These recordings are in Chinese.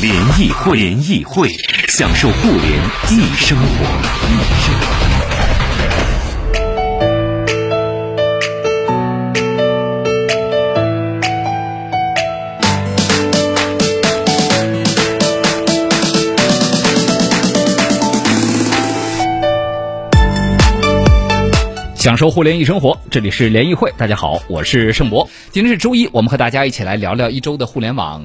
联谊会，联谊会，享受互联易生活。享受互联易生活，这里是联谊会，大家好，我是盛博。今天是周一，我们和大家一起来聊聊一周的互联网。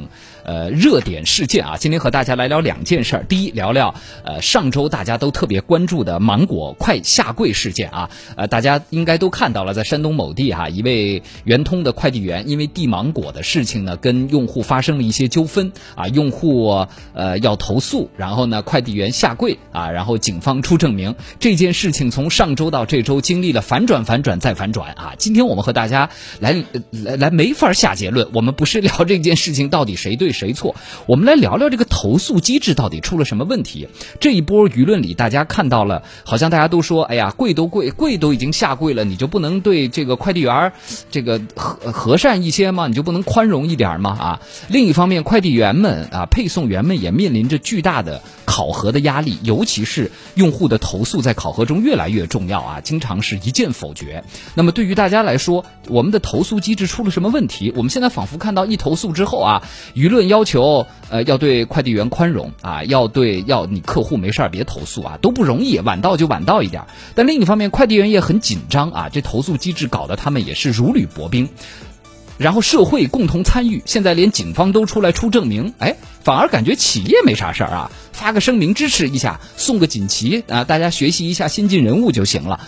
呃，热点事件啊，今天和大家来聊两件事儿。第一，聊聊呃上周大家都特别关注的芒果快下跪事件啊。呃，大家应该都看到了，在山东某地哈，一位圆通的快递员因为递芒果的事情呢，跟用户发生了一些纠纷啊，用户呃要投诉，然后呢，快递员下跪啊，然后警方出证明。这件事情从上周到这周经历了反转、反转再反转啊。今天我们和大家来来来没法下结论，我们不是聊这件事情到底谁对。谁谁错？我们来聊聊这个投诉机制到底出了什么问题？这一波舆论里，大家看到了，好像大家都说：“哎呀，跪都跪，跪都已经下跪了，你就不能对这个快递员这个和和善一些吗？你就不能宽容一点吗？”啊，另一方面，快递员们啊，配送员们也面临着巨大的考核的压力，尤其是用户的投诉在考核中越来越重要啊，经常是一键否决。那么对于大家来说，我们的投诉机制出了什么问题？我们现在仿佛看到一投诉之后啊，舆论。要求呃要对快递员宽容啊，要对要你客户没事儿别投诉啊，都不容易，晚到就晚到一点。但另一方面，快递员也很紧张啊，这投诉机制搞得他们也是如履薄冰。然后社会共同参与，现在连警方都出来出证明，哎，反而感觉企业没啥事儿啊，发个声明支持一下，送个锦旗啊，大家学习一下新进人物就行了。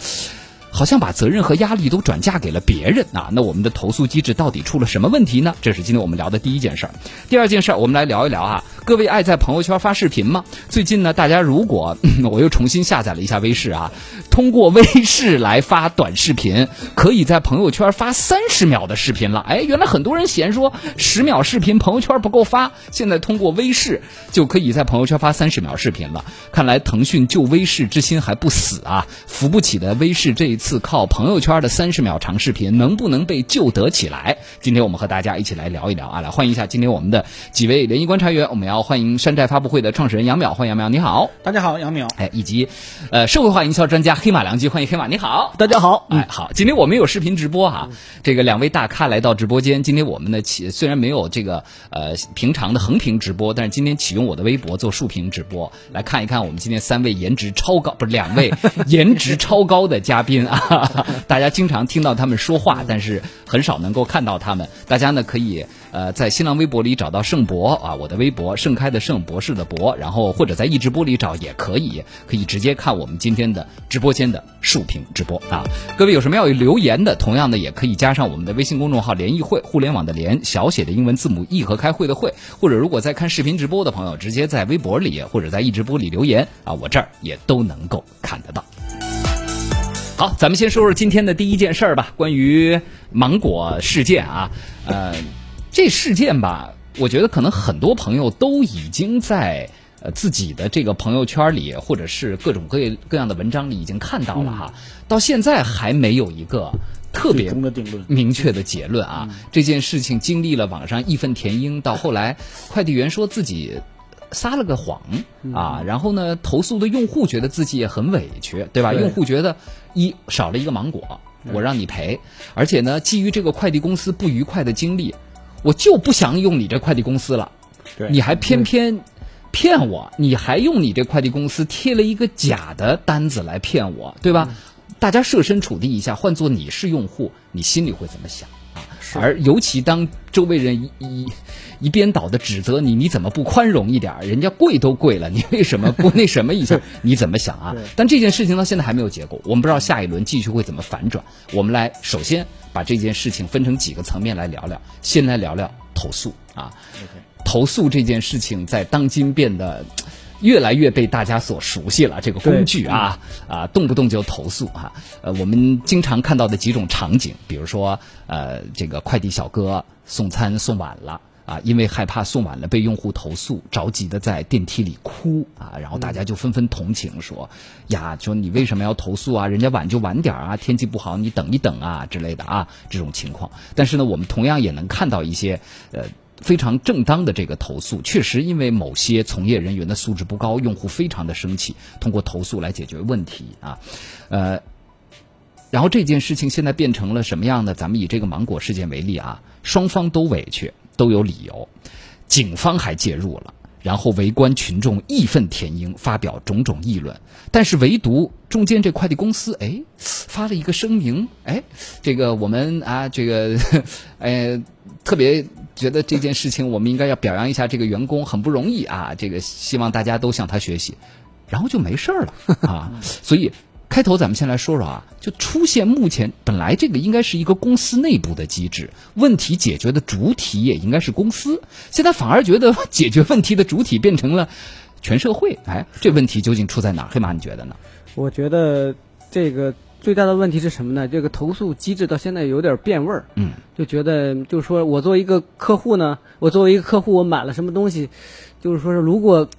好像把责任和压力都转嫁给了别人啊！那我们的投诉机制到底出了什么问题呢？这是今天我们聊的第一件事儿。第二件事儿，我们来聊一聊啊。各位爱在朋友圈发视频吗？最近呢，大家如果 我又重新下载了一下微视啊，通过微视来发短视频，可以在朋友圈发三十秒的视频了。哎，原来很多人嫌说十秒视频朋友圈不够发，现在通过微视就可以在朋友圈发三十秒视频了。看来腾讯救微视之心还不死啊！扶不起的微视这一。次靠朋友圈的三十秒长视频能不能被救得起来？今天我们和大家一起来聊一聊啊！来欢迎一下今天我们的几位联谊观察员，我们要欢迎山寨发布会的创始人杨淼，欢迎杨淼，你好，大家好，杨淼，哎，以及呃社会化营销专家黑马良机，欢迎黑马，你好，大家好，哎，好，今天我们有视频直播哈，这个两位大咖来到直播间，今天我们呢启虽然没有这个呃平常的横屏直播，但是今天启用我的微博做竖屏直播，来看一看我们今天三位颜值超高，不是两位 颜值超高的嘉宾啊。大家经常听到他们说话，但是很少能够看到他们。大家呢可以呃在新浪微博里找到盛博啊，我的微博盛开的盛博士的博，然后或者在易直播里找也可以，可以直接看我们今天的直播间的竖屏直播啊。各位有什么要留言的，同样的也可以加上我们的微信公众号“联谊会”，互联网的联，小写的英文字母 E 和开会的会，或者如果在看视频直播的朋友，直接在微博里或者在易直播里留言啊，我这儿也都能够看得到。好，咱们先说说今天的第一件事儿吧。关于芒果事件啊，呃，这事件吧，我觉得可能很多朋友都已经在呃自己的这个朋友圈里，或者是各种各各样的文章里已经看到了哈。到现在还没有一个特别明确的结论啊。这件事情经历了网上义愤填膺，到后来快递员说自己。撒了个谎啊，然后呢，投诉的用户觉得自己也很委屈，对吧？用户觉得一少了一个芒果，我让你赔，而且呢，基于这个快递公司不愉快的经历，我就不想用你这快递公司了。你还偏偏骗我，你还用你这快递公司贴了一个假的单子来骗我，对吧？大家设身处地一下，换做你是用户，你心里会怎么想？而尤其当周围人一一一边倒的指责你，你怎么不宽容一点？人家跪都跪了，你为什么 不那什么一下？你怎么想啊？但这件事情到现在还没有结果，我们不知道下一轮继续会怎么反转。我们来首先把这件事情分成几个层面来聊聊。先来聊聊投诉啊，投诉这件事情在当今变得。越来越被大家所熟悉了。这个工具啊啊，动不动就投诉啊。呃，我们经常看到的几种场景，比如说呃，这个快递小哥送餐送晚了。啊，因为害怕送晚了被用户投诉，着急的在电梯里哭啊，然后大家就纷纷同情说，呀，说你为什么要投诉啊？人家晚就晚点啊，天气不好你等一等啊之类的啊，这种情况。但是呢，我们同样也能看到一些呃非常正当的这个投诉，确实因为某些从业人员的素质不高，用户非常的生气，通过投诉来解决问题啊，呃，然后这件事情现在变成了什么样的？咱们以这个芒果事件为例啊，双方都委屈。都有理由，警方还介入了，然后围观群众义愤填膺，发表种种议论。但是唯独中间这快递公司，哎，发了一个声明，哎，这个我们啊，这个，呃，特别觉得这件事情我们应该要表扬一下这个员工，很不容易啊，这个希望大家都向他学习，然后就没事儿了啊，所以。开头咱们先来说说啊，就出现目前本来这个应该是一个公司内部的机制，问题解决的主体也应该是公司，现在反而觉得解决问题的主体变成了全社会。哎，这问题究竟出在哪儿？黑马，你觉得呢？我觉得这个最大的问题是什么呢？这个投诉机制到现在有点变味儿。嗯，就觉得就是说我作为一个客户呢，我作为一个客户，我买了什么东西，就是说是如果。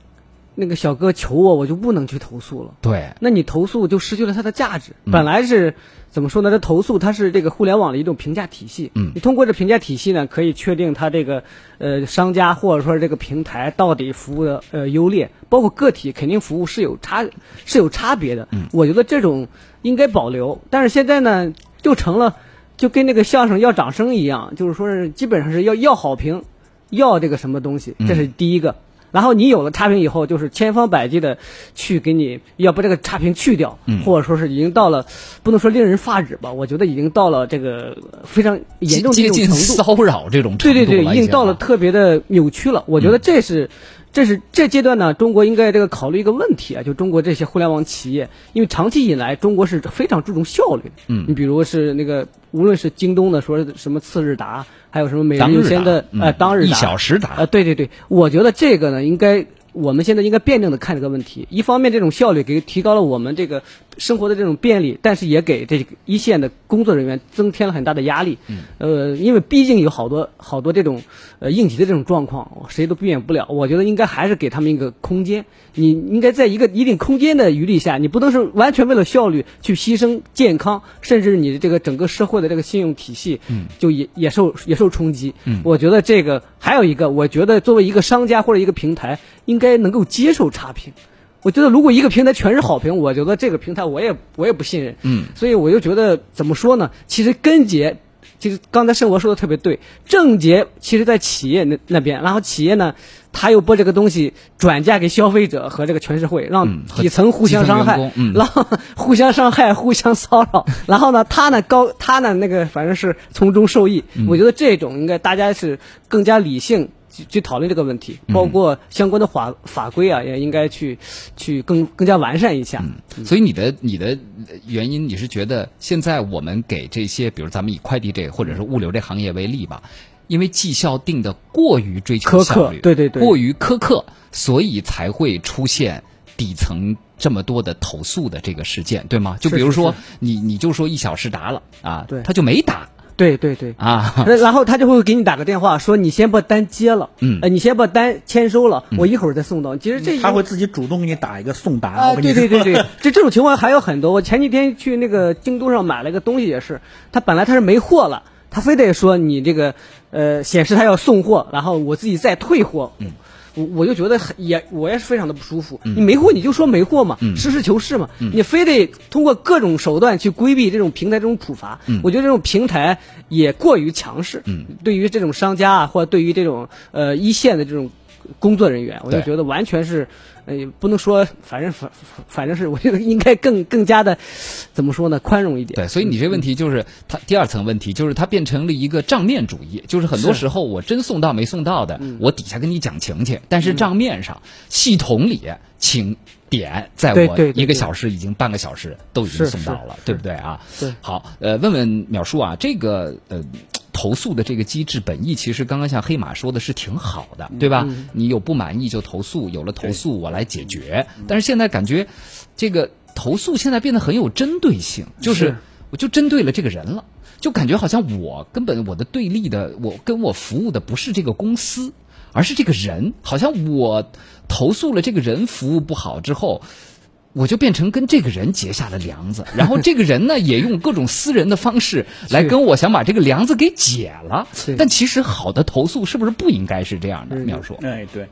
那个小哥求我，我就不能去投诉了。对，那你投诉就失去了它的价值。本来是怎么说呢？这投诉它是这个互联网的一种评价体系。嗯，你通过这评价体系呢，可以确定它这个呃商家或者说这个平台到底服务的呃优劣，包括个体肯定服务是有差是有差别的。嗯，我觉得这种应该保留。但是现在呢，就成了就跟那个相声要掌声一样，就是说是基本上是要要好评，要这个什么东西，这是第一个。然后你有了差评以后，就是千方百计的去给你要把这个差评去掉，或者说是已经到了不能说令人发指吧，我觉得已经到了这个非常严重的这种程度，骚扰这种程度，对对对，已经到了特别的扭曲了。我觉得这是。这是这阶段呢，中国应该这个考虑一个问题啊，就中国这些互联网企业，因为长期以来中国是非常注重效率的。嗯，你比如是那个，无论是京东的说什么次日达，还有什么每日优先的呃当日一小时达。啊，对对对，我觉得这个呢应该。我们现在应该辩证的看这个问题，一方面这种效率给提高了我们这个生活的这种便利，但是也给这个一线的工作人员增添了很大的压力。嗯，呃，因为毕竟有好多好多这种呃应急的这种状况，谁都避免不了。我觉得应该还是给他们一个空间，你应该在一个一定空间的余力下，你不能是完全为了效率去牺牲健康，甚至你的这个整个社会的这个信用体系，嗯，就也也受也受冲击。嗯，我觉得这个还有一个，我觉得作为一个商家或者一个平台应。该能够接受差评，我觉得如果一个平台全是好评，我觉得这个平台我也我也不信任。嗯，所以我就觉得怎么说呢？其实根结，其实刚才生活说的特别对，症结其实在企业那那边，然后企业呢，他又把这个东西转嫁给消费者和这个全社会，让底层互相伤害，然后互相伤害、互相骚扰，然后呢，他呢高，他呢那个反正是从中受益。我觉得这种应该大家是更加理性。去去讨论这个问题，包括相关的法法规啊，也应该去去更更加完善一下。所以你的你的原因，你是觉得现在我们给这些，比如咱们以快递这或者是物流这行业为例吧，因为绩效定的过于追求效率，对对对，过于苛刻，所以才会出现底层这么多的投诉的这个事件，对吗？就比如说你你就说一小时达了啊，对，他就没打。对对对啊，然后他就会给你打个电话，说你先把单接了，嗯，你先把单签收了，我一会儿再送到。其实这他会自己主动给你打一个送达。啊，对对对对，这这种情况还有很多。我前几天去那个京东上买了一个东西，也是，他本来他是没货了，他非得说你这个呃显示他要送货，然后我自己再退货。嗯。我我就觉得很也我也是非常的不舒服。你没货你就说没货嘛，实事求是嘛。你非得通过各种手段去规避这种平台这种处罚，我觉得这种平台也过于强势。对于这种商家啊，或者对于这种呃一线的这种工作人员，我就觉得完全是。呃，不能说，反正反反正是，我觉得应该更更加的，怎么说呢，宽容一点。对，所以你这问题就是它第二层问题，就是它变成了一个账面主义，就是很多时候我真送到没送到的，我底下跟你讲情去，但是账面上系统里请点，在我一个小时已经半个小时都已经送到了，对不对啊？对。好，呃，问问淼叔啊，这个呃。投诉的这个机制本意，其实刚刚像黑马说的是挺好的，对吧？你有不满意就投诉，有了投诉我来解决。但是现在感觉，这个投诉现在变得很有针对性，就是我就针对了这个人了，就感觉好像我根本我的对立的，我跟我服务的不是这个公司，而是这个人，好像我投诉了这个人服务不好之后。我就变成跟这个人结下了梁子，然后这个人呢也用各种私人的方式 来跟我想把这个梁子给解了。但其实好的投诉是不是不应该是这样的？妙说，哎对，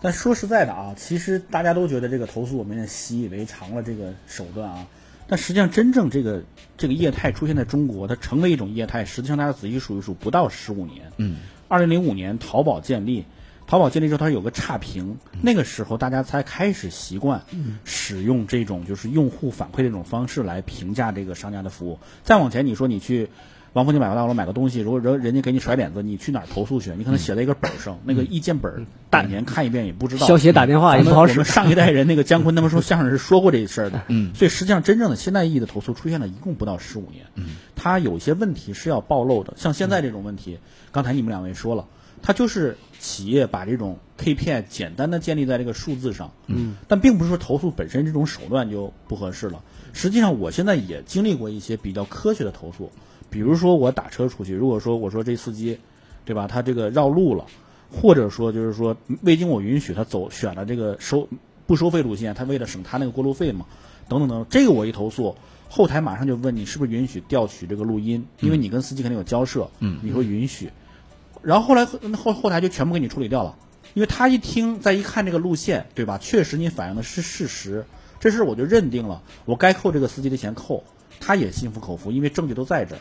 但说实在的啊，其实大家都觉得这个投诉我们也习以为常了这个手段啊，但实际上真正这个这个业态出现在中国，它成为一种业态，实际上大家仔细数一数，不到十五年。嗯，二零零五年淘宝建立。淘宝建立之后，它有个差评，那个时候大家才开始习惯使用这种就是用户反馈这种方式来评价这个商家的服务。再往前，你说你去王府井买个大楼买个东西，如果人人家给你甩脸子，你去哪儿投诉去？你可能写在一个本上，那个意见本，大年看一遍也不知道。消协打电话也不好使。我们上一代人那个姜昆他们说相声是说过这事儿的，嗯，所以实际上真正的现代意义的投诉出现了一共不到十五年，嗯，它有些问题是要暴露的，像现在这种问题，刚才你们两位说了。它就是企业把这种 KPI 简单的建立在这个数字上，嗯，但并不是说投诉本身这种手段就不合适了。实际上，我现在也经历过一些比较科学的投诉，比如说我打车出去，如果说我说这司机，对吧，他这个绕路了，或者说就是说未经我允许他走选了这个收不收费路线，他为了省他那个过路费嘛，等等等，这个我一投诉，后台马上就问你是不是允许调取这个录音，因为你跟司机肯定有交涉，嗯，你说允许。然后后来后后台就全部给你处理掉了，因为他一听再一看这个路线，对吧？确实你反映的是事实，这事我就认定了，我该扣这个司机的钱扣，他也心服口服，因为证据都在这儿。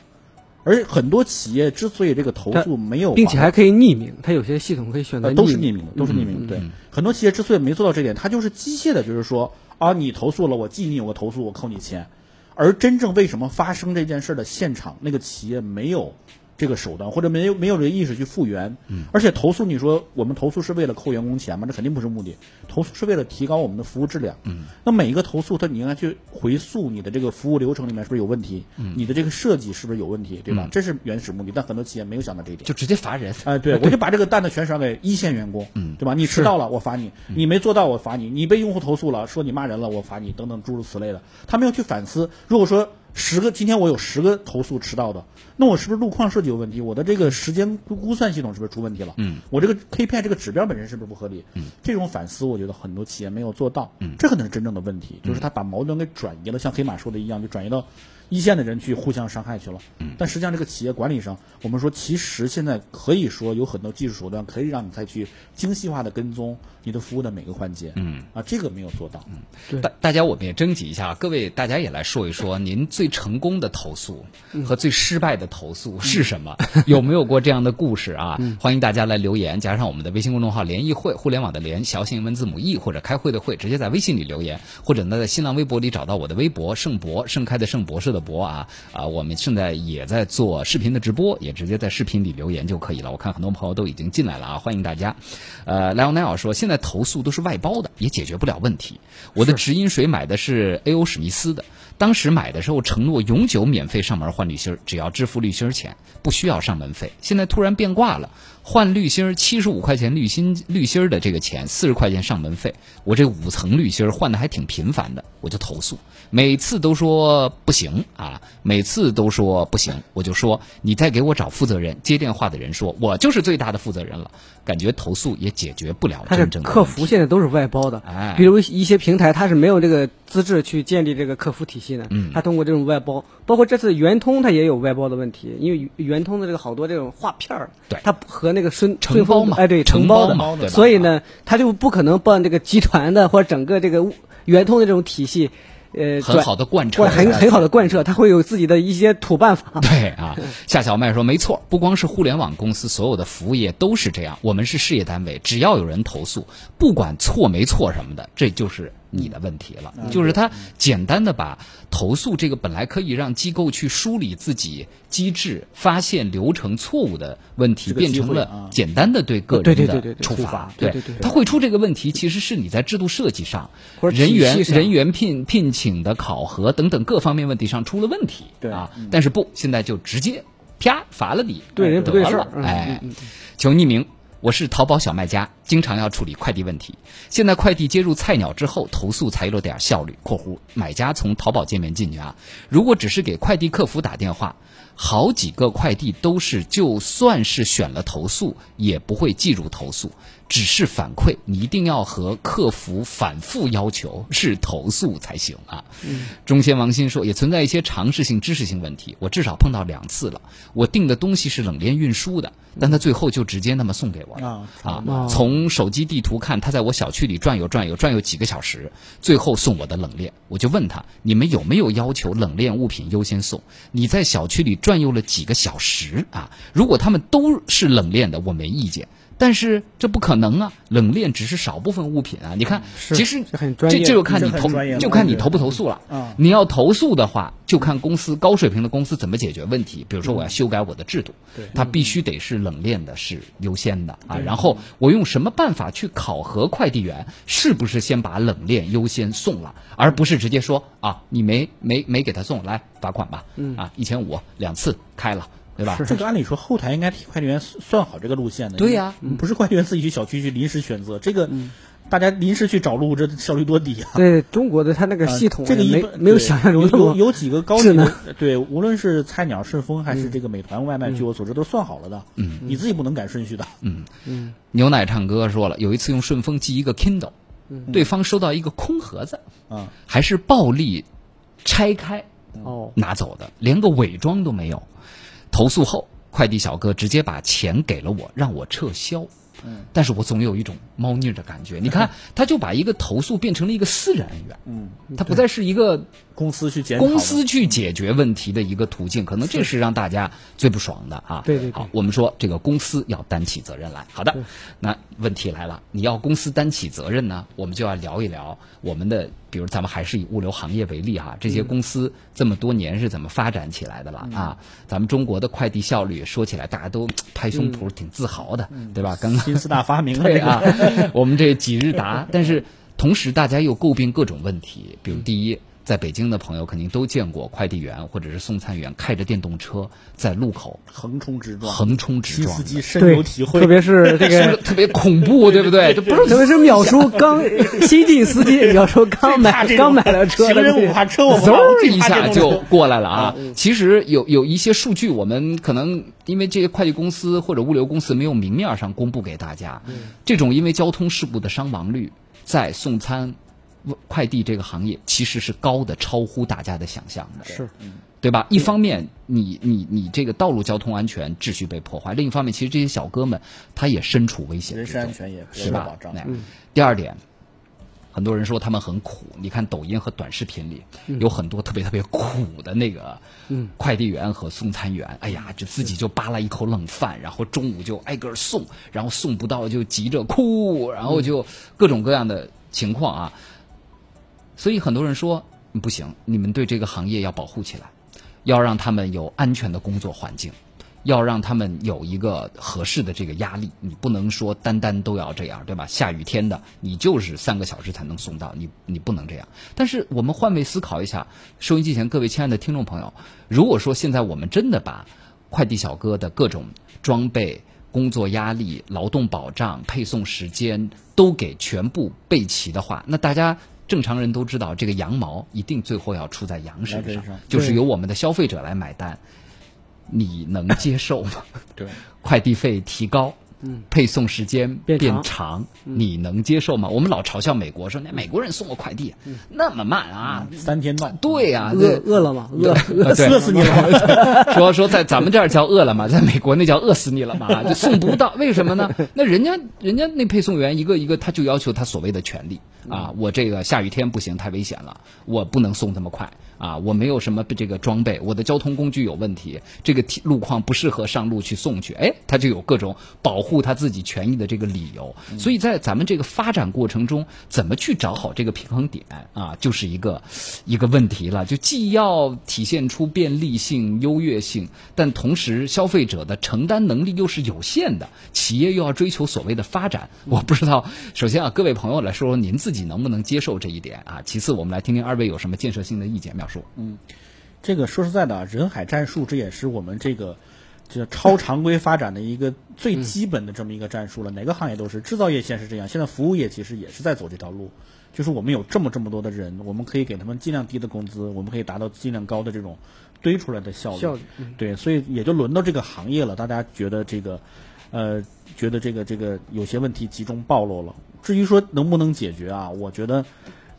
而很多企业之所以这个投诉没有，并且还可以匿名，它有些系统可以选择都是匿名的，都是匿名。对，很多企业之所以没做到这点，它就是机械的，就是说啊，你投诉了，我记你有个投诉，我扣你钱。而真正为什么发生这件事的现场，那个企业没有。这个手段或者没有没有这个意识去复原，嗯，而且投诉你说我们投诉是为了扣员工钱吗？这肯定不是目的，投诉是为了提高我们的服务质量，嗯，那每一个投诉，他你应该去回溯你的这个服务流程里面是不是有问题，嗯，你的这个设计是不是有问题，对吧？这是原始目的，但很多企业没有想到这一点，就直接罚人，哎，对，我就把这个担子全甩给一线员工，嗯，对吧？你迟到了我罚你，你没做到我罚你，你被用户投诉了说你骂人了我罚你，等等诸如此类的，他没有去反思，如果说。十个，今天我有十个投诉迟到的，那我是不是路况设计有问题？我的这个时间估估算系统是不是出问题了？嗯，我这个 KPI 这个指标本身是不是不合理？嗯，这种反思，我觉得很多企业没有做到。嗯，这可能是真正的问题，就是他把矛盾给转移了，像黑马说的一样，就转移到一线的人去互相伤害去了。嗯，但实际上这个企业管理上，我们说其实现在可以说有很多技术手段可以让你再去精细化的跟踪你的服务的每个环节。嗯，啊，这个没有做到。嗯，大大家我们也征集一下，各位大家也来说一说您最成功的投。投诉和最失败的投诉是什么？有没有过这样的故事啊？欢迎大家来留言，加上我们的微信公众号“联谊会”，互联网的联，小写英文字母 E，或者开会的会，直接在微信里留言，或者呢在新浪微博里找到我的微博“盛博”，盛开的盛，博士的博啊啊！我们现在也在做视频的直播，也直接在视频里留言就可以了。我看很多朋友都已经进来了啊，欢迎大家。呃，莱昂奈尔说，现在投诉都是外包的，也解决不了问题。我的直饮水买的是 A.O. 史密斯的。当时买的时候承诺永久免费上门换滤芯，只要支付滤芯钱，不需要上门费。现在突然变卦了，换滤芯七十五块钱滤芯滤芯的这个钱，四十块钱上门费。我这五层滤芯换的还挺频繁的，我就投诉，每次都说不行啊，每次都说不行，我就说你再给我找负责人。接电话的人说我就是最大的负责人了，感觉投诉也解决不了真正的。客服现在都是外包的，哎，比如一些平台它是没有这个资质去建立这个客服体系。嗯，他通过这种外包，包括这次圆通，它也有外包的问题，因为圆通的这个好多这种画片儿，对，它和那个顺承包嘛，哎，对，承包的，所以呢，他就不可能把这个集团的或者整个这个圆通的这种体系。呃，很好的贯彻，很很好的贯彻，他会有自己的一些土办法。对啊，夏小麦说没错，不光是互联网公司，所有的服务业都是这样。我们是事业单位，只要有人投诉，不管错没错什么的，这就是你的问题了。就是他简单的把投诉这个本来可以让机构去梳理自己机制、发现流程错误的问题，变成了简单的对个人的处罚。对对对，他会出这个问题，其实是你在制度设计上、人员人员聘聘请的考核等等各方面问题上出了问题，对啊，但是不，现在就直接。啪罚了你，对人不对事儿得了，嗯哎求匿名。我是淘宝小卖家，经常要处理快递问题。现在快递接入菜鸟之后，投诉才有点效率。（括弧买家从淘宝界面进去啊，如果只是给快递客服打电话，好几个快递都是就算是选了投诉，也不会记入投诉，只是反馈。你一定要和客服反复要求是投诉才行啊。中仙王鑫说，也存在一些常识性、知识性问题，我至少碰到两次了。我订的东西是冷链运输的，但他最后就直接那么送给我了。啊从手机地图看，他在我小区里转悠转悠转悠几个小时，最后送我的冷链。我就问他，你们有没有要求冷链物品优先送？你在小区里转悠了几个小时啊？如果他们都是冷链的，我没意见。但是这不可能啊，冷链只是少部分物品啊。你看，其实这这这就看你投就看你投不投诉了。啊你要投诉的话，就看公司高水平的公司怎么解决问题。比如说，我要修改我的制度，对它必须得是冷链的，是优先的啊。然后我用什么办法去考核快递员是不是先把冷链优先送了，而不是直接说啊，你没没没给他送，来罚款吧，啊，一千五两次开了，对吧？这个按理说后台应该替快递员算算好这个路线的。对呀嗯不是快递员自己去小区去临时选择这个，大家临时去找路，这效率多低啊！对中国的他那个啊系统这个一没没有想象中那么有几个高级的，对，无论是菜鸟、顺丰还是这个美团外卖，据我所知都是算好了的。嗯，你自己不能改顺序的。嗯嗯牛奶唱歌说了，有一次用顺丰寄一个 Kindle，对方收到一个空盒子，啊，还是暴力拆开哦，拿走的，连个伪装都没有。投诉后，快递小哥直接把钱给了我，让我撤销。但是我总有一种猫腻的感觉。你看，他就把一个投诉变成了一个私人恩怨，嗯，他不再是一个公司去检讨的。公司去解决问题的一个途径，可能这是让大家最不爽的啊。对对对。好，我们说这个公司要担起责任来。好的，那问题来了，你要公司担起责任呢，我们就要聊一聊我们的，比如咱们还是以物流行业为例哈，这些公司这么多年是怎么发展起来的了？啊？咱们中国的快递效率说起来大家都拍胸脯挺自豪的，对吧？刚刚新四大发明了对这个啊，我们这几日达，但是同时大家又诟病各种问题，比如第一。在北京的朋友肯定都见过快递员或者是送餐员开着电动车在路口横冲直撞，横冲直撞，新司机深对有体，会。特别是这个 是特别恐怖，对不对？这不是特别是秒叔刚新进司机，秒叔刚买 刚买了车的行人我怕车，我嗖一下就过来了啊！其实有有一些数据，我们可能因为这些快递公司或者物流公司没有明面上公布给大家，这种因为交通事故的伤亡率在送餐快递这个行业其实是高的，超乎大家的想象的。是对吧？一方面，你你你这个道路交通安全秩序被破坏；另一方面，其实这些小哥们他也身处危险人之中，身安全也是吧受保？障。哎第二点，很多人说他们很苦，你看抖音和短视频里有很多特别特别苦的那个快递员和送餐员，哎呀，就自己就扒拉一口冷饭，然后中午就挨个儿送，然后送不到就急着哭，然后就各种各样的情况啊。所以很多人说不行，你们对这个行业要保护起来，要让他们有安全的工作环境，要让他们有一个合适的这个压力。你不能说单单都要这样，对吧？下雨天的，你就是三个小时才能送到，你你不能这样。但是我们换位思考一下，收音机前各位亲爱的听众朋友，如果说现在我们真的把快递小哥的各种装备、工作压力、劳动保障、配送时间都给全部备齐的话，那大家正常人都知道，这个羊毛一定最后要出在羊身上就是由我们的消费者来买单。你能接受吗？对，快递费提高，配送时间变长。你能接受吗？我们老嘲笑美国说，那美国人送我快递那么慢啊，三天到，对呀、饿饿了吗？饿 饿死你了。说说在咱们这儿叫饿了么，在美国那叫饿死你了嘛，就送不到，为什么呢？那人家人家那配送员一个一个，他就要求他所谓的权利啊，我这个下雨天不行，太危险了，我不能送这么快啊，我没有什么这个装备，我的交通工具有问题，这个路况不适合上路去送去，哎，他就有各种保护他自己权益的这个理由。所以在咱们这个发展过程中，怎么去找好这个平衡点啊，就是一个一个问题了。就既要体现出便利性、优越性，但同时消费者的承担能力又是有限的，企业又要追求所谓的发展。我不知道，首先啊，各位朋友来说说您自己能不能接受这一点啊？其次，我们来听听二位有什么建设性的意见描述。嗯这个说实在的啊，人海战术，这也是我们这个这超常规发展的一个最基本的这么一个战术了。哪个行业都是，制造业现在是这样，现在服务业其实也是在走这条路。就是我们有这么这么多的人，我们可以给他们尽量低的工资，我们可以达到尽量高的这种堆出来的效率。效率嗯对，所以也就轮到这个行业了，大家觉得这个，呃，觉得这个这个有些问题集中暴露了。至于说能不能解决啊，我觉得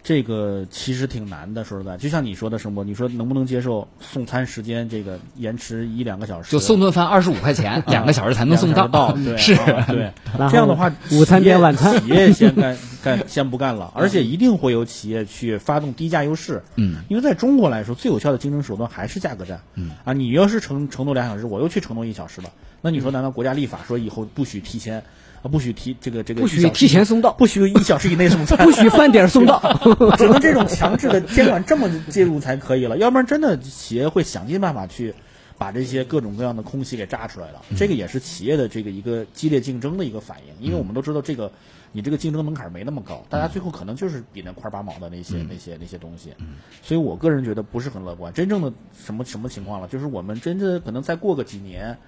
这个其实挺难的。说实在，就像你说的，什么？你说能不能接受送餐时间这个延迟一两个小时？就送顿饭二十五块钱，两个小时才能送到到。对是，啊对 这样的话，午餐变晚餐企业先干 干先不干了，而且一定会有企业去发动低价优势。嗯，因为在中国来说，最有效的竞争手段还是价格战。嗯啊，你要是承承诺两小时，我又去承诺一小时了，那你说难道国家立法说以后不许提前？啊，不许提这个这个，不许提前送到不许一小时以内送 餐，不许饭点送到。只能这种 强制的监管这么介入才可以了，要不然真的企业会想尽办法去把这些各种各样的空隙给炸出来了。这个也是企业的这个一个激烈竞争的一个反应，因为我们都知道这个你这个竞争门槛没那么高，大家最后可能就是比那块八毛的那些那些那些东西。所以我个人觉得不是很乐观。真正的什么什么情况了，就是我们真正可能再过个几年。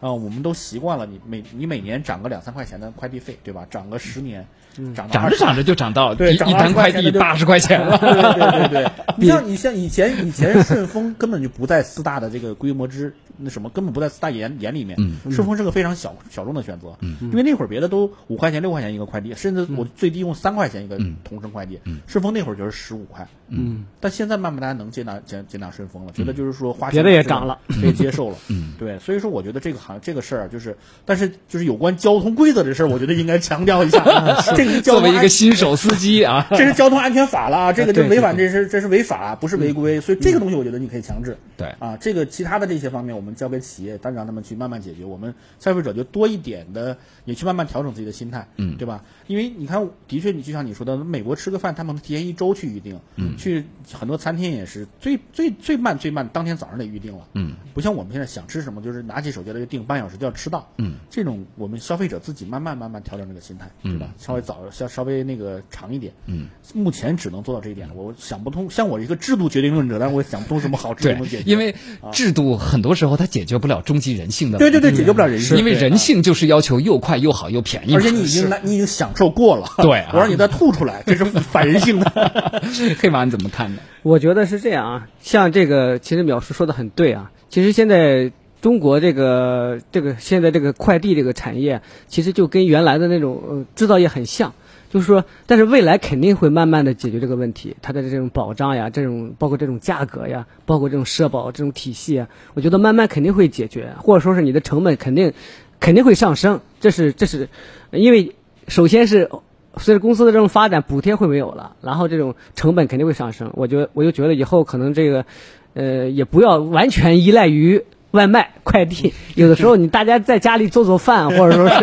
啊、我们都习惯了，你每你每年涨个两三块钱的快递费，对吧？涨个十年，涨到20涨着涨着就涨到对涨到20一一单快递八十块钱了。对对对对，你像你像以前以前顺丰根本就不在四大的这个规模之那什么，根本不在四大眼眼里面。顺丰是个非常小小众的选择，因为那会儿别的都五块钱六块钱一个快递，甚至我最低用三块钱一个同城快递，顺丰那会儿就是十五块。嗯，但现在慢慢大家能接纳接接纳顺丰了，觉得就是说花钱别的也涨了，可以接受了。嗯，对，所以说我觉得这个行这个事儿啊，就是，但是就是有关交通规则的事儿，我觉得应该强调一下，这个是作为一个新手司机啊，这是交通安全法了啊，这个就违反，这是这是违法，不是违规，所以这个东西我觉得你可以强制。对啊，这个其他的这些方面，我们交给企业，单让他们去慢慢解决，我们消费者就多一点的，也去慢慢调整自己的心态，嗯对吧？因为你看，的确，你就像你说的，美国吃个饭，他们提前一周去预定，嗯，去很多餐厅也是最最最慢最慢，当天早上得预定了，嗯，不像我们现在想吃什么，就是拿起手机来就定，半小时就要吃到，嗯，这种我们消费者自己慢慢慢慢调整这个心态，对吧？稍微早稍稍微那个长一点，嗯，目前只能做到这一点了，我想不通。像我一个制度决定论者，但是我想不通什么好制对度能解决，因为制度很多时候它解决不了终极人性的。对对对，解决不了人性，因为人性就是要求又快又好又便宜。而且你已经来，你已经享受过了，对啊我让你再吐出来，这是反人性的。黑马你怎么看呢？我觉得是这样啊，像这个其实淼叔说的很对啊，其实现在中国这个这个现在这个快递这个产业，其实就跟原来的那种制造业很像。就是说，但是未来肯定会慢慢的解决这个问题，它的这种保障呀，这种包括这种价格呀，包括这种社保这种体系啊，我觉得慢慢肯定会解决，或者说是你的成本肯定肯定会上升，这是这是因为首先是随着公司的这种发展，补贴会没有了，然后这种成本肯定会上升。我觉我就觉得以后可能这个，呃，也不要完全依赖于外卖快递，有的时候你大家在家里做做饭，或者说是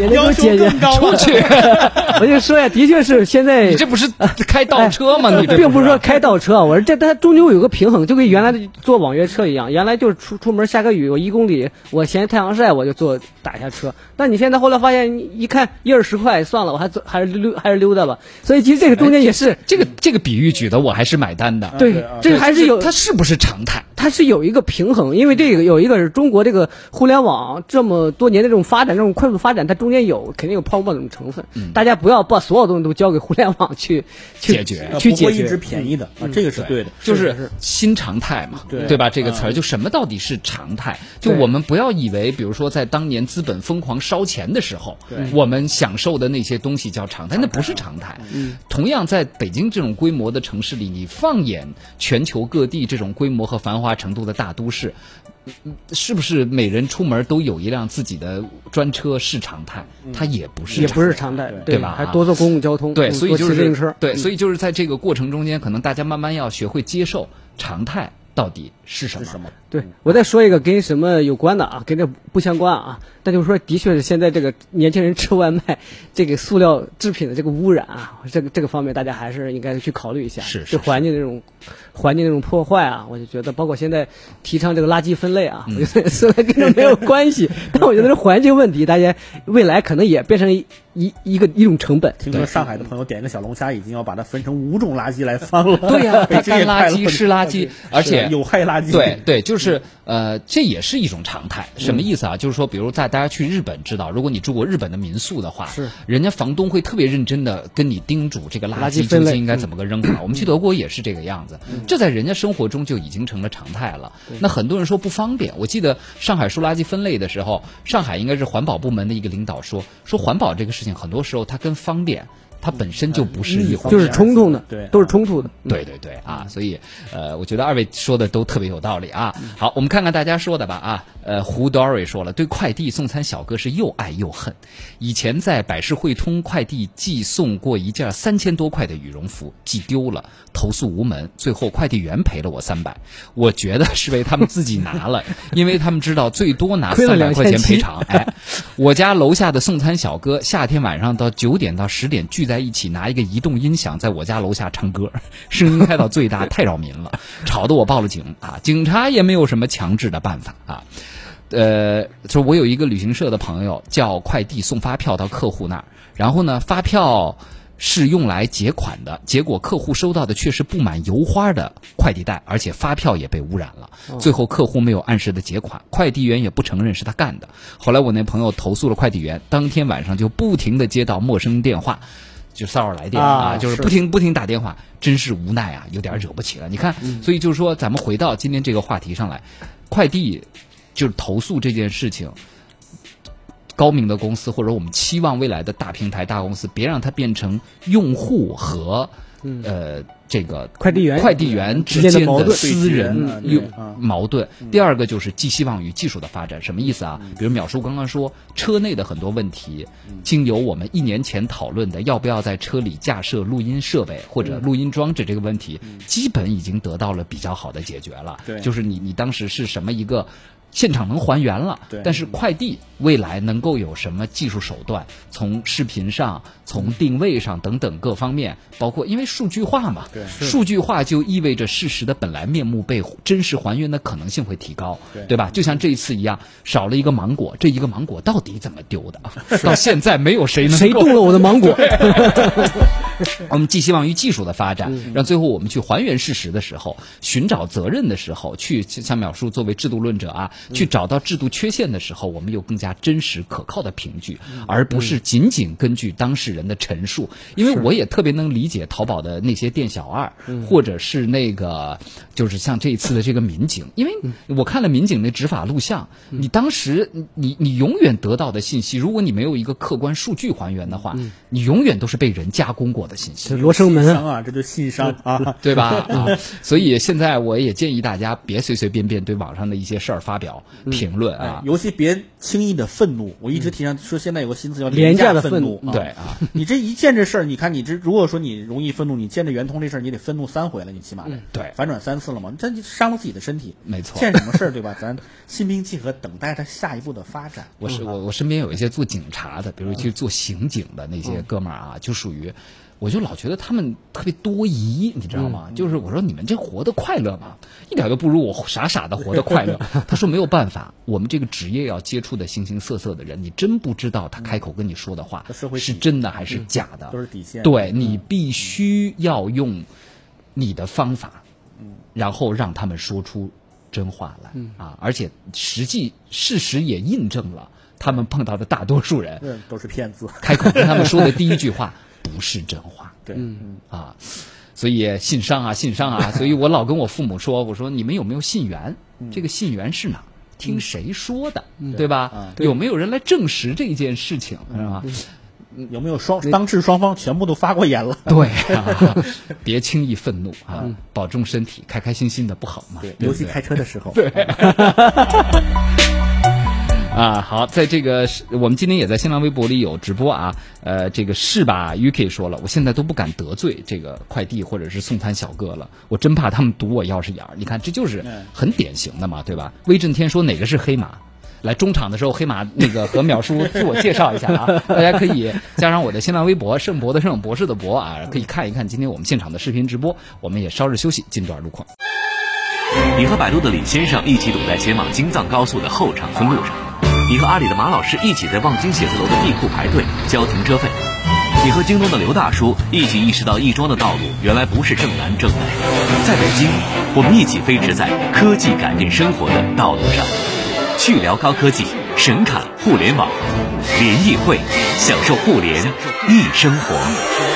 也 也能够解决。出去，我就说呀，的确是现在你这不是开倒车吗？你这并不是说开倒车，我说这它终究有个平衡，就跟原来的坐网约车一样，原来就是出出门下个雨，我一公里我嫌太阳晒，我就坐打一下车。但你现在后来发现，一看一二十块，算了，我还走还是溜还是溜达吧。所以其实这个中间也是，这个这个比喻举的我还是买单的。对这个还是有它是不是常态？它是有一个平衡，因为这个有一个是中国这个互联网这么多年的这种发展，这种快速发展，它中间有肯定有泡沫这种成分。大家不要把所有东西都交给互联网去去 解决去解决。不会一直便宜的啊，这个是对的。就是新常态嘛，对吧？这个词儿嗯就什么到底是常态？就我们不要以为，比如说在当年资本疯狂烧钱的时候，我们享受的那些东西叫常态，那不是常态。同样，在北京这种规模的城市里，你放眼全球各地这种规模和繁华程度的大都市。嗯是不是每人出门都有一辆自己的专车是常态？它也不是，也不是常态，对吧还多坐公共交通，对，嗯所以就是自行车，对，嗯所以就是在这个过程中间，可能大家慢慢要学会接受常态到底是什么。什么？对，我再说一个跟什么有关的啊，跟这不相关啊，但就是说，的确是现在这个年轻人吃外卖，这个塑料制品的这个污染啊，这个这个方面大家还是应该去考虑一下，是是对环境这种环境这种破坏啊，我就觉得，包括现在提倡这个垃圾分类啊，我觉得虽然跟这没有关系，但我觉得是环境问题，大家未来可能也变成一一一个一种成本。听说上海的朋友点一个小龙虾，已经要把它分成五种垃圾来放了。对呀、干垃圾、湿垃圾，而且有害垃圾。对对，就是呃，这也是一种常态。什么意思啊？就是说，比如在大家去日本知道，如果你住过日本的民宿的话，是人家房东会特别认真的跟你叮嘱这个垃圾究竟应该怎么个扔法。我们去德国也是这个样子，这在人家生活中就已经成了常态了。那很多人说不方便，我记得上海说垃圾分类的时候，上海应该是环保部门的一个领导说，说环保这个事情很多时候它跟方便。它本身就不是一回事，就是冲突的，对都是冲突的。对对对啊，所以呃，我觉得二位说的都特别有道理啊。好，我们看看大家说的吧啊。呃，胡 Dory 说了，对快递送餐小哥是又爱又恨。以前在百世汇通快递寄送过一件三千多块的羽绒服，寄丢了，投诉无门，最后快递员赔了我三百。我觉得是为他们自己拿了，因为他们知道最多拿三百块钱赔偿。哎，我家楼下的送餐小哥夏天晚上到九点到十点聚在一起，拿一个移动音响在我家楼下唱歌，声音开到最大，太扰民了，吵得我报了警啊！警察也没有什么强制的办法啊。呃，说我有一个旅行社的朋友叫快递送发票到客户那儿，然后呢，发票是用来结款的，结果客户收到的却是布满油花的快递袋，而且发票也被污染了。最后客户没有按时的结款，快递员也不承认是他干的。后来我那朋友投诉了快递员，当天晚上就不停的接到陌生电话。就骚扰来电啊就是是不停不停打电话，真是无奈啊，有点惹不起了。你看，所以就是说，咱们回到今天这个话题上来，快递就是投诉这件事情，高明的公司或者我们期望未来的大平台、大公司，别让它变成用户和呃这个快递员。快递员之之间的私人有矛盾。第二个就是寄希望于技术的发展，什么意思啊？比如淼叔刚刚说，车内的很多问题，经由我们一年前讨论的要不要在车里架设录音设备或者录音装置这个问题，基本已经得到了比较好的解决了。对。就是你你当时是什么一个。现场能还原了，但是快递未来能够有什么技术手段？从视频上、从定位上等等各方面，包括因为数据化嘛，数据化就意味着事实的本来面目被真实还原的可能性会提高，对吧？就像这一次一样，少了一个芒果，这一个芒果到底怎么丢的？到现在没有谁能够谁 动了我的芒果？我们寄希望于技术的发展，让最后我们去还原事实的时候，寻找责任的时候，去像淼叔作为制度论者啊，去找到制度缺陷的时候，我们有更加真实可靠的凭据，而不是仅仅根据当事人的陈述。因为我也特别能理解淘宝的那些店小二，或者是那个就是像这一次的这个民警，因为我看了民警那执法录像，你当时你你永远得到的信息，如果你没有一个客观数据还原的话，你永远都是被人加工过的信息这。罗生门啊，这就信商啊。对吧？啊，所以现在我也建议大家别随随便便对网上的一些事儿发表评论哎啊，。尤其别轻易的愤怒。我一直提倡说，现在有个新词叫廉价的愤愤怒啊对啊，你这一见这事儿，你看你这如果说你容易愤怒，你见着圆通这事儿，你得愤怒三回了，你起码、对反转三次了嘛，这就伤了自己的身体。没错见什么事儿对吧？咱心平气和，等待它下一步的发展。我是我我身边有一些做警察的，比如去做刑警的那些哥们儿啊，就属于。我就老觉得他们特别多疑，你知道吗？就是我说你们这活得快乐吗？一点都不如我傻傻的活得快乐。他说没有办法，我们这个职业要接触的形形色色的人，你真不知道他开口跟你说的话是真的还是假的，都是底线对你必须要用你的方法，然后让他们说出真话来啊！而且实际事实也印证了，他们碰到的大多数人都是骗子。开口跟他们说的第一句话不是真话对，嗯，啊，所以信商啊，信商啊，所以我老跟我父母说，我说你们有没有信源？这个信源是哪？听谁说的，对吧啊？有没有人来证实这件事情，是吧？有没有双当事双方全部都发过言了？对、啊，别轻易愤怒啊，保重身体，开开心心的不好吗？尤其开车的时候。啊，好，在这个我们今天也在新浪微博里有直播啊，呃，这个是吧？UK 说了，我现在都不敢得罪这个快递或者是送餐小哥了，我真怕他们堵我钥匙眼儿。你看，这就是很典型的嘛，对吧？威震天说哪个是黑马？来中场的时候，黑马那个和淼叔自我介绍一下啊，大家可以加上我的新浪微博“盛博的盛，博士的博”啊，可以看一看今天我们现场的视频直播。我们也稍事休息，进段路况。你和百度的李先生一起堵在前往京藏高速的后场村路上，你和阿里的马老师一起在望京写字楼的地库排队交停车费。你和京东的刘大叔一起意识到亦庄的道路原来不是正南正北，在北京，我们一起飞驰在科技改变生活的道路上，去聊高科技，神侃互联网，联谊会，享受互联易生活。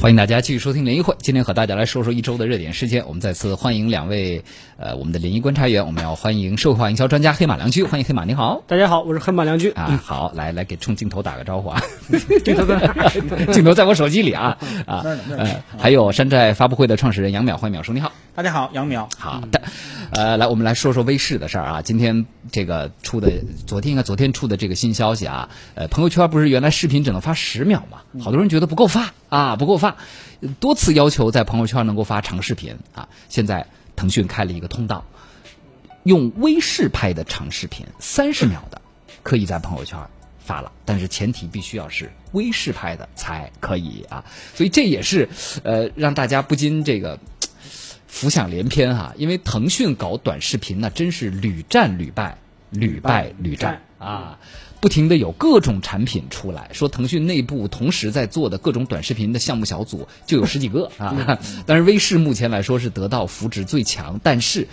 欢迎大家继续收听联谊会，今天和大家来说说一周的热点事件。我们再次欢迎两位，呃，我们的联谊观察员。我们要欢迎社会化营销专家黑马良驹，欢迎黑马，你好。大家好，我是黑马良驹啊。好，来来给冲镜头打个招呼啊。镜头在？镜头在我手机里啊啊。呃，还有山寨发布会的创始人杨淼，欢迎淼叔，你好。大家好，杨淼。好的，呃，来我们来说说微视的事儿啊。今天这个出的，昨天应该昨天出的这个新消息啊。呃，朋友圈不是原来视频只能发十秒嘛？好多人觉得不够发啊，不够发。多次要求在朋友圈能够发长视频啊！现在腾讯开了一个通道，用微视拍的长视频，三十秒的，可以在朋友圈发了，但是前提必须要是微视拍的才可以啊！所以这也是呃让大家不禁这个浮想联翩哈，因为腾讯搞短视频呢，真是屡战屡败，屡败屡战啊！不停的有各种产品出来，说腾讯内部同时在做的各种短视频的项目小组就有十几个啊。但是微视目前来说是得到扶持最强，但是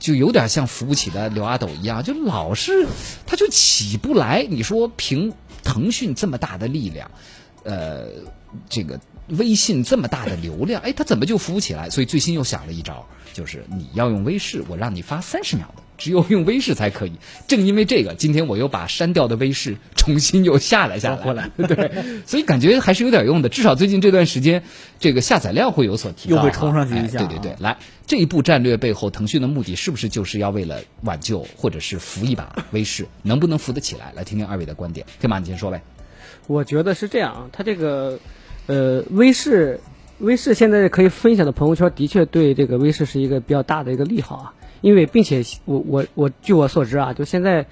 就有点像扶不起的刘阿斗一样，就老是他就起不来。你说凭腾讯这么大的力量，呃，这个微信这么大的流量，哎，他怎么就扶不起来？所以最新又想了一招，就是你要用微视，我让你发三十秒的。只有用微视才可以。正因为这个，今天我又把删掉的微视重新又下载下来。对，所以感觉还是有点用的。至少最近这段时间，这个下载量会有所提高，又会冲上去一下。对对对，来，这一步战略背后，腾讯的目的是不是就是要为了挽救或者是扶一把微视？能不能扶得起来？来听听二位的观点。黑马，你先说呗。我觉得是这样啊，它这个呃，微视，微视现在可以分享的朋友圈，的确对这个微视是一个比较大的一个利好啊。因为，并且我我我据我所知啊，就现在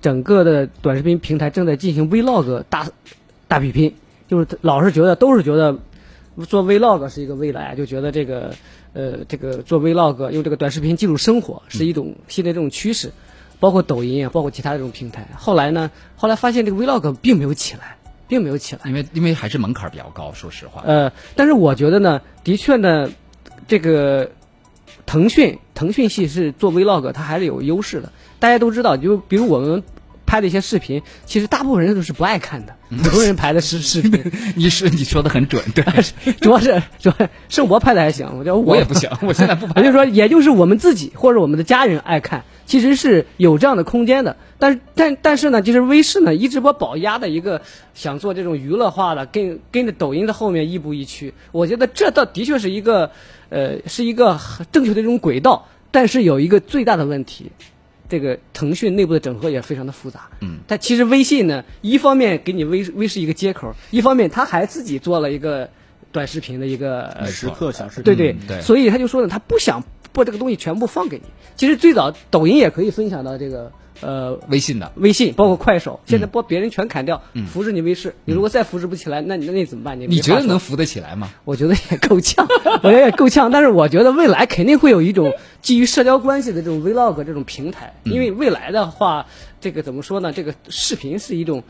整个的短视频平台正在进行 Vlog 大大比拼，就是老是觉得都是觉得做 Vlog 是一个未来，就觉得这个呃这个做 Vlog 用这个短视频记录生活是一种新的这种趋势，包括抖音啊，包括其他这种平台。后来呢，后来发现这个 Vlog 并没有起来，并没有起来，因为因为还是门槛比较高，说实话。呃，但是我觉得呢，的确呢，这个。腾讯腾讯系是做 vlog，它还是有优势的。大家都知道，就比如我们拍的一些视频，其实大部分人都是不爱看的。很多人拍的视视频，你是你说的很准，对，主要是主要是我拍的还行，我觉得我也不行，我现在不拍。就说，也就是我们自己或者我们的家人爱看，其实是有这样的空间的。但是但但是呢，就是微视呢一直把宝压的一个想做这种娱乐化的，跟跟着抖音的后面亦步亦趋。我觉得这倒的确是一个。呃，是一个很正确的这种轨道，但是有一个最大的问题，这个腾讯内部的整合也非常的复杂。嗯，但其实微信呢，一方面给你微微视一个接口，一方面他还自己做了一个短视频的一个时刻小视频。对对对，所以他就说呢，他不想把这个东西全部放给你。其实最早抖音也可以分享到这个。呃，微信的微信包括快手，现在把别人全砍掉，扶持你微视。你如果再扶持不起来，那你那你怎么办？你你觉得能扶得起来吗？我觉得也够呛，我觉得也够呛。但是我觉得未来肯定会有一种基于社交关系的这种 vlog 这种平台，因为未来的话，这个怎么说呢？这个视频是一种，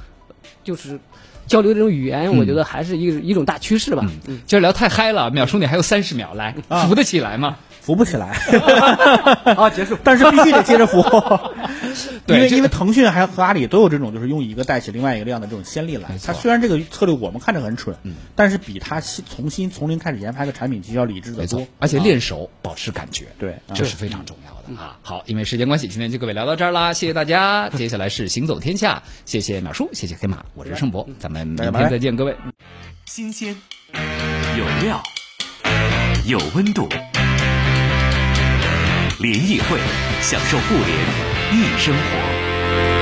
就是交流这种语言，我觉得还是一一种大趋势吧。今儿聊太嗨了，秒叔你还有三十秒，来扶得起来吗？扶不起来，啊结束。但是必须得接着扶，因为因为腾讯还和阿里都有这种，就是用一个带起另外一个量的这种先例来。它虽然这个策略我们看着很蠢，但是比它新重新从零开始研发一个产品其实要理智的多，而且练手保持感觉，对，这是非常重要的啊。好，因为时间关系，今天就各位聊到这儿啦，谢谢大家。接下来是行走天下，谢谢淼叔，谢谢黑马，我是盛博，咱们明天再见，各位。新鲜，有料，有温度。联谊会，享受互联易生活。